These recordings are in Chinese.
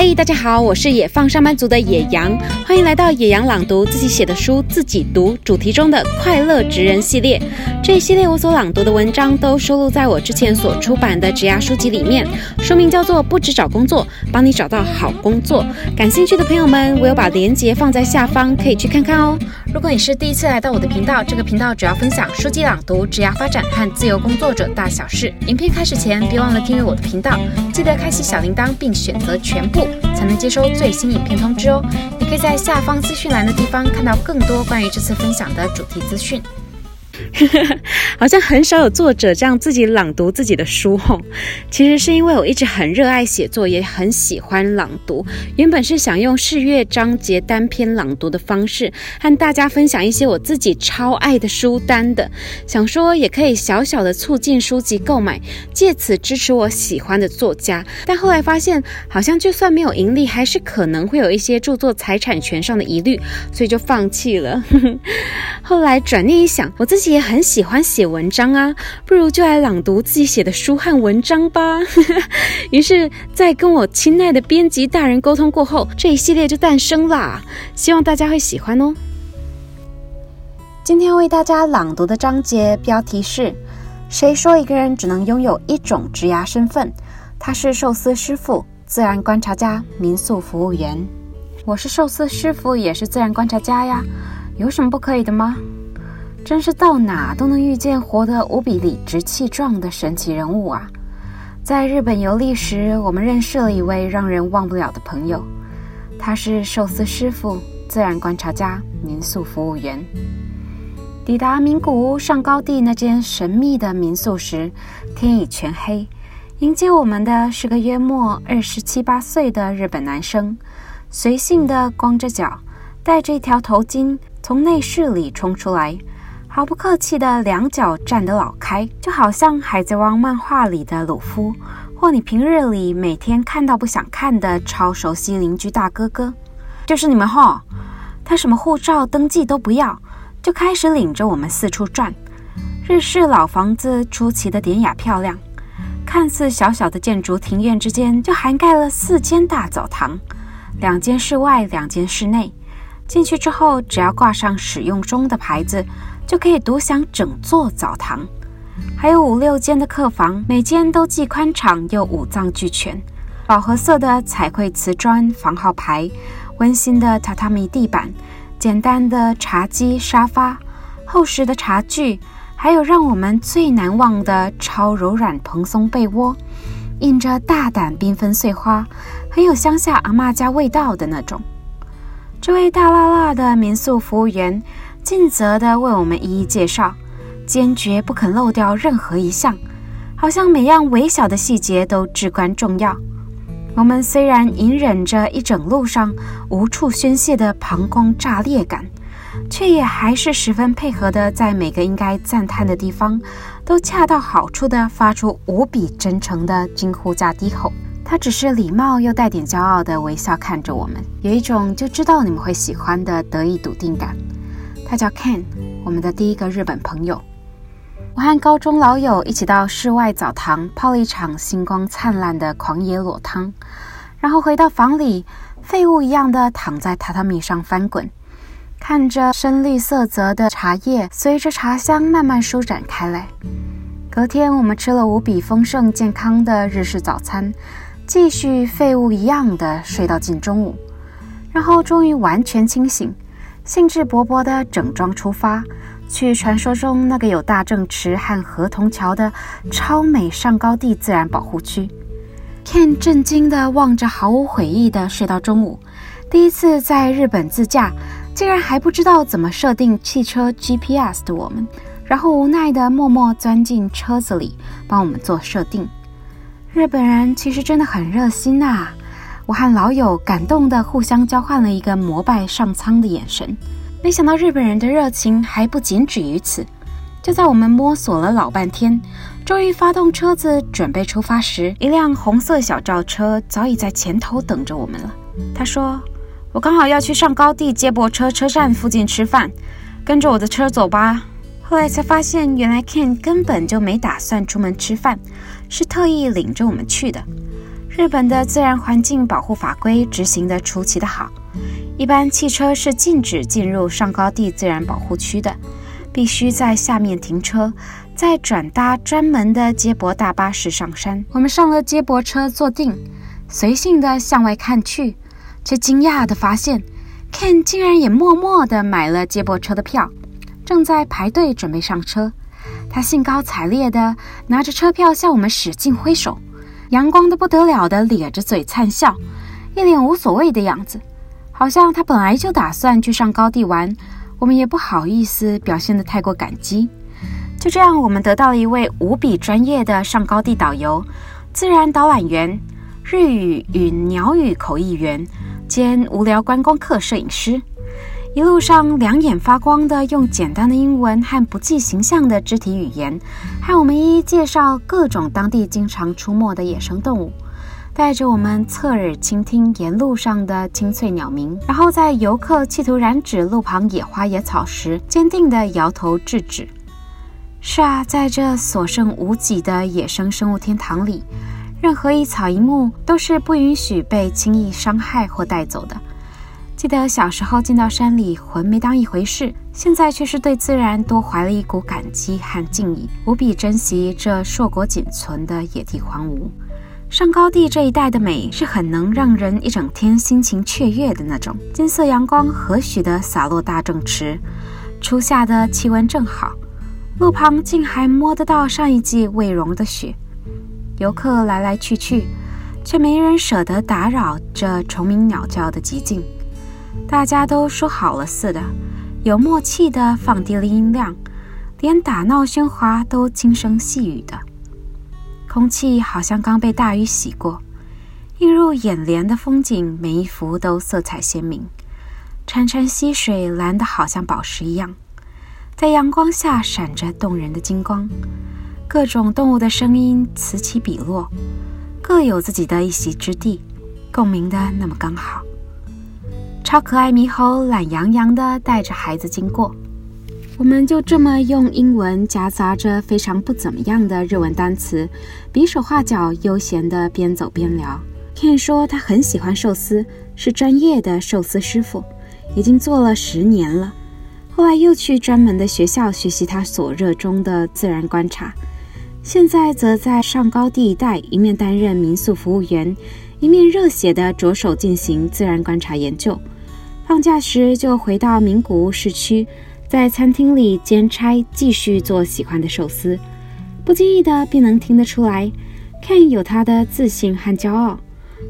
嗨，大家好，我是野放上班族的野羊，欢迎来到野羊朗读自己写的书自己读主题中的快乐职人系列。这一系列我所朗读的文章都收录在我之前所出版的职涯书籍里面，书名叫做《不止找工作，帮你找到好工作》。感兴趣的朋友们，我有把链接放在下方，可以去看看哦。如果你是第一次来到我的频道，这个频道主要分享书籍朗读、职涯发展和自由工作者大小事。影片开始前，别忘了订阅我的频道，记得开启小铃铛并选择全部，才能接收最新影片通知哦。你可以在下方资讯栏的地方看到更多关于这次分享的主题资讯。好像很少有作者这样自己朗读自己的书吼。其实是因为我一直很热爱写作，也很喜欢朗读。原本是想用试阅章节单篇朗读的方式，和大家分享一些我自己超爱的书单的，想说也可以小小的促进书籍购买，借此支持我喜欢的作家。但后来发现，好像就算没有盈利，还是可能会有一些著作财产权上的疑虑，所以就放弃了。后来转念一想，我自己。也很喜欢写文章啊，不如就来朗读自己写的书和文章吧。于是，在跟我亲爱的编辑大人沟通过后，这一系列就诞生啦。希望大家会喜欢哦。今天为大家朗读的章节标题是：谁说一个人只能拥有一种职涯身份？他是寿司师傅、自然观察家、民宿服务员。我是寿司师傅，也是自然观察家呀，有什么不可以的吗？真是到哪都能遇见活得无比理直气壮的神奇人物啊！在日本游历时，我们认识了一位让人忘不了的朋友，他是寿司师傅、自然观察家、民宿服务员。抵达名古屋上高地那间神秘的民宿时，天已全黑。迎接我们的是个约莫二十七八岁的日本男生，随性的光着脚，戴着一条头巾，从内室里冲出来。毫不客气的两脚站得老开，就好像海贼王漫画里的鲁夫，或你平日里每天看到不想看的超熟悉邻居大哥哥，就是你们齁。他什么护照登记都不要，就开始领着我们四处转。日式老房子出奇的典雅漂亮，看似小小的建筑庭院之间就涵盖了四间大澡堂，两间室外，两间室内。进去之后，只要挂上使用中的牌子。就可以独享整座澡堂，还有五六间的客房，每间都既宽敞又五脏俱全。饱和色的彩绘瓷砖房号牌，温馨的榻榻米地板，简单的茶几沙发，厚实的茶具，还有让我们最难忘的超柔软蓬松被窝，印着大胆缤纷碎花，很有乡下阿嬷家味道的那种。这位大剌剌的民宿服务员。尽责地为我们一一介绍，坚决不肯漏掉任何一项，好像每样微小的细节都至关重要。我们虽然隐忍着一整路上无处宣泄的膀胱炸裂感，却也还是十分配合的在每个应该赞叹的地方，都恰到好处地发出无比真诚的惊呼加低吼。他只是礼貌又带点骄傲地微笑看着我们，有一种就知道你们会喜欢的得意笃定感。他叫 Ken，我们的第一个日本朋友。我和高中老友一起到室外澡堂泡了一场星光灿烂的狂野裸汤，然后回到房里，废物一样的躺在榻榻米上翻滚，看着深绿色泽的茶叶随着茶香慢慢舒展开来。隔天，我们吃了无比丰盛健康的日式早餐，继续废物一样的睡到近中午，然后终于完全清醒。兴致勃勃地整装出发，去传说中那个有大正池和河童桥的超美上高地自然保护区。Ken 震惊地望着毫无悔意地睡到中午。第一次在日本自驾，竟然还不知道怎么设定汽车 GPS 的我们，然后无奈地默默钻进车子里帮我们做设定。日本人其实真的很热心呐。我和老友感动地互相交换了一个膜拜上苍的眼神。没想到日本人的热情还不仅止于此。就在我们摸索了老半天，终于发动车子准备出发时，一辆红色小轿车早已在前头等着我们了。他说：“我刚好要去上高地接驳车车站附近吃饭，跟着我的车走吧。”后来才发现，原来 Ken 根本就没打算出门吃饭，是特意领着我们去的。日本的自然环境保护法规执行得出奇的好，一般汽车是禁止进入上高地自然保护区的，必须在下面停车，再转搭专门的接驳大巴士上山。我们上了接驳车坐定，随性地向外看去，却惊讶地发现，Ken 竟然也默默地买了接驳车的票，正在排队准备上车。他兴高采烈地拿着车票向我们使劲挥手。阳光的不得了的咧着嘴灿笑，一脸无所谓的样子，好像他本来就打算去上高地玩。我们也不好意思表现得太过感激。就这样，我们得到了一位无比专业的上高地导游、自然导览员、日语与鸟语口译员兼无聊观光客摄影师。一路上两眼发光的，用简单的英文和不计形象的肢体语言，和我们一一介绍各种当地经常出没的野生动物，带着我们侧耳倾听沿路上的清脆鸟鸣，然后在游客企图染指路旁野花野草时，坚定地摇头制止。是啊，在这所剩无几的野生生物天堂里，任何一草一木都是不允许被轻易伤害或带走的。记得小时候进到山里，浑没当一回事，现在却是对自然多怀了一股感激和敬意，无比珍惜这硕果仅存的野地荒芜。上高地这一带的美，是很能让人一整天心情雀跃的那种。金色阳光和煦地洒落大众池，初夏的气温正好，路旁竟还摸得到上一季未融的雪。游客来来去去，却没人舍得打扰这虫鸣鸟叫的寂静。大家都说好了似的，有默契的放低了音量，连打闹喧哗都轻声细语的。空气好像刚被大雨洗过，映入眼帘的风景每一幅都色彩鲜明，潺潺溪水蓝得好像宝石一样，在阳光下闪着动人的金光。各种动物的声音此起彼落，各有自己的一席之地，共鸣的那么刚好。超可爱猕猴懒洋洋地带着孩子经过，我们就这么用英文夹杂着非常不怎么样的日文单词，比手画脚，悠闲地边走边聊。Ken 说他很喜欢寿司，是专业的寿司师傅，已经做了十年了。后来又去专门的学校学习他所热衷的自然观察，现在则在上高地一带一面担任民宿服务员，一面热血地着手进行自然观察研究。放假时就回到名古屋市区，在餐厅里兼差，继续做喜欢的寿司。不经意的便能听得出来，Ken 有他的自信和骄傲，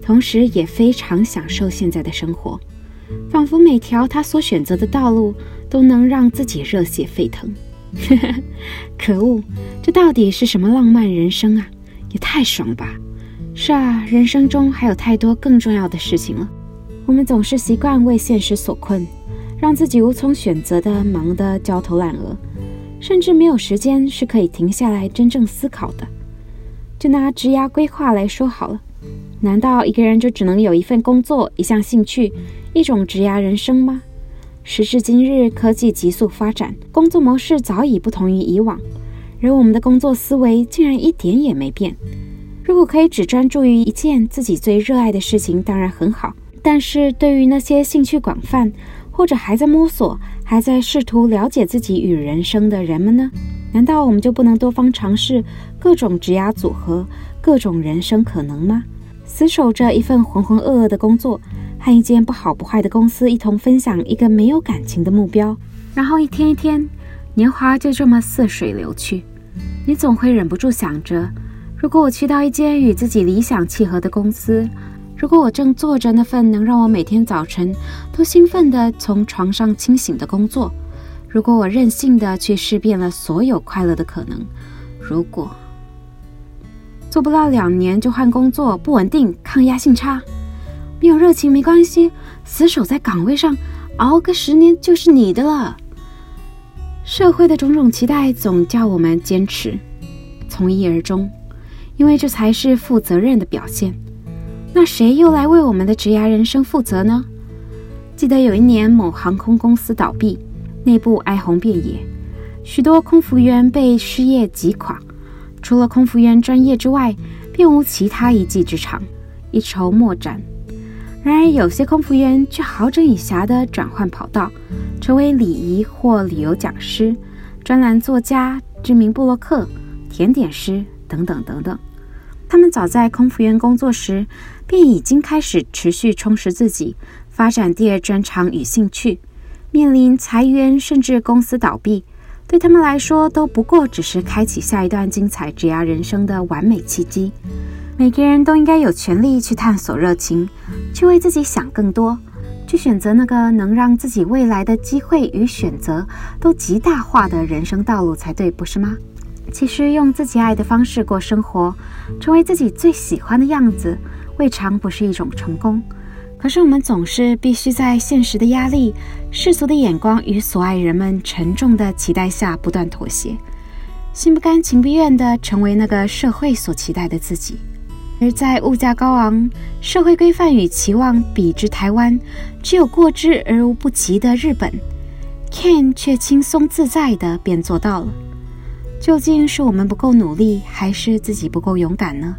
同时也非常享受现在的生活，仿佛每条他所选择的道路都能让自己热血沸腾。可恶，这到底是什么浪漫人生啊？也太爽了吧！是啊，人生中还有太多更重要的事情了。我们总是习惯为现实所困，让自己无从选择的忙得焦头烂额，甚至没有时间是可以停下来真正思考的。就拿职涯规划来说好了，难道一个人就只能有一份工作、一项兴趣、一种职涯人生吗？时至今日，科技急速发展，工作模式早已不同于以往，而我们的工作思维竟然一点也没变。如果可以只专注于一件自己最热爱的事情，当然很好。但是对于那些兴趣广泛，或者还在摸索、还在试图了解自己与人生的人们呢？难道我们就不能多方尝试各种职涯组合、各种人生可能吗？死守着一份浑浑噩噩的工作，和一间不好不坏的公司一同分享一个没有感情的目标，然后一天一天，年华就这么似水流去。你总会忍不住想着，如果我去到一间与自己理想契合的公司。如果我正做着那份能让我每天早晨都兴奋地从床上清醒的工作，如果我任性的去试遍了所有快乐的可能，如果做不到两年就换工作，不稳定，抗压性差，没有热情没关系，死守在岗位上熬个十年就是你的了。社会的种种期待总叫我们坚持，从一而终，因为这才是负责任的表现。那谁又来为我们的职涯人生负责呢？记得有一年某航空公司倒闭，内部哀鸿遍野，许多空服员被失业挤垮，除了空服员专业之外，便无其他一技之长。一筹莫展。然而，有些空服员却好整以暇地转换跑道，成为礼仪或旅游讲师、专栏作家、知名部落客、甜点师等等等等。他们早在空服员工作时，便已经开始持续充实自己，发展第二专长与兴趣。面临裁员甚至公司倒闭，对他们来说都不过只是开启下一段精彩职涯人生的完美契机。每个人都应该有权利去探索热情，去为自己想更多，去选择那个能让自己未来的机会与选择都极大化的人生道路才对，不是吗？其实，用自己爱的方式过生活，成为自己最喜欢的样子，未尝不是一种成功。可是，我们总是必须在现实的压力、世俗的眼光与所爱人们沉重的期待下不断妥协，心不甘情不愿地成为那个社会所期待的自己。而在物价高昂、社会规范与期望比之台湾只有过之而无不及的日本，Ken 却轻松自在地便做到了。究竟是我们不够努力，还是自己不够勇敢呢？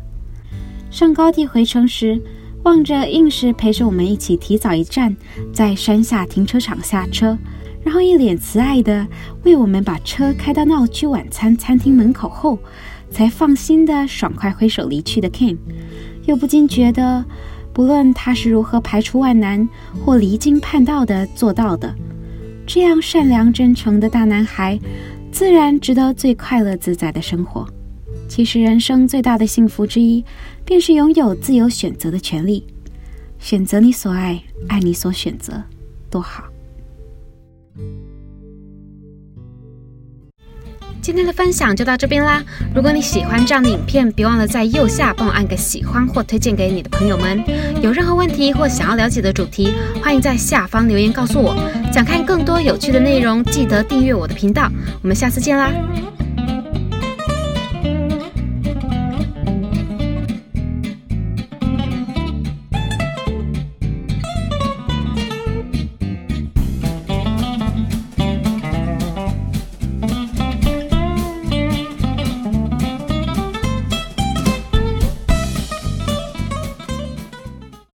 上高地回程时，望着硬是陪着我们一起提早一站，在山下停车场下车，然后一脸慈爱地为我们把车开到闹区晚餐餐厅门口后。才放心的爽快挥手离去的 Ken，又不禁觉得，不论他是如何排除万难或离经叛道的做到的，这样善良真诚的大男孩，自然值得最快乐自在的生活。其实人生最大的幸福之一，便是拥有自由选择的权利，选择你所爱，爱你所选择，多好。今天的分享就到这边啦！如果你喜欢这样的影片，别忘了在右下帮我按个喜欢或推荐给你的朋友们。有任何问题或想要了解的主题，欢迎在下方留言告诉我。想看更多有趣的内容，记得订阅我的频道。我们下次见啦！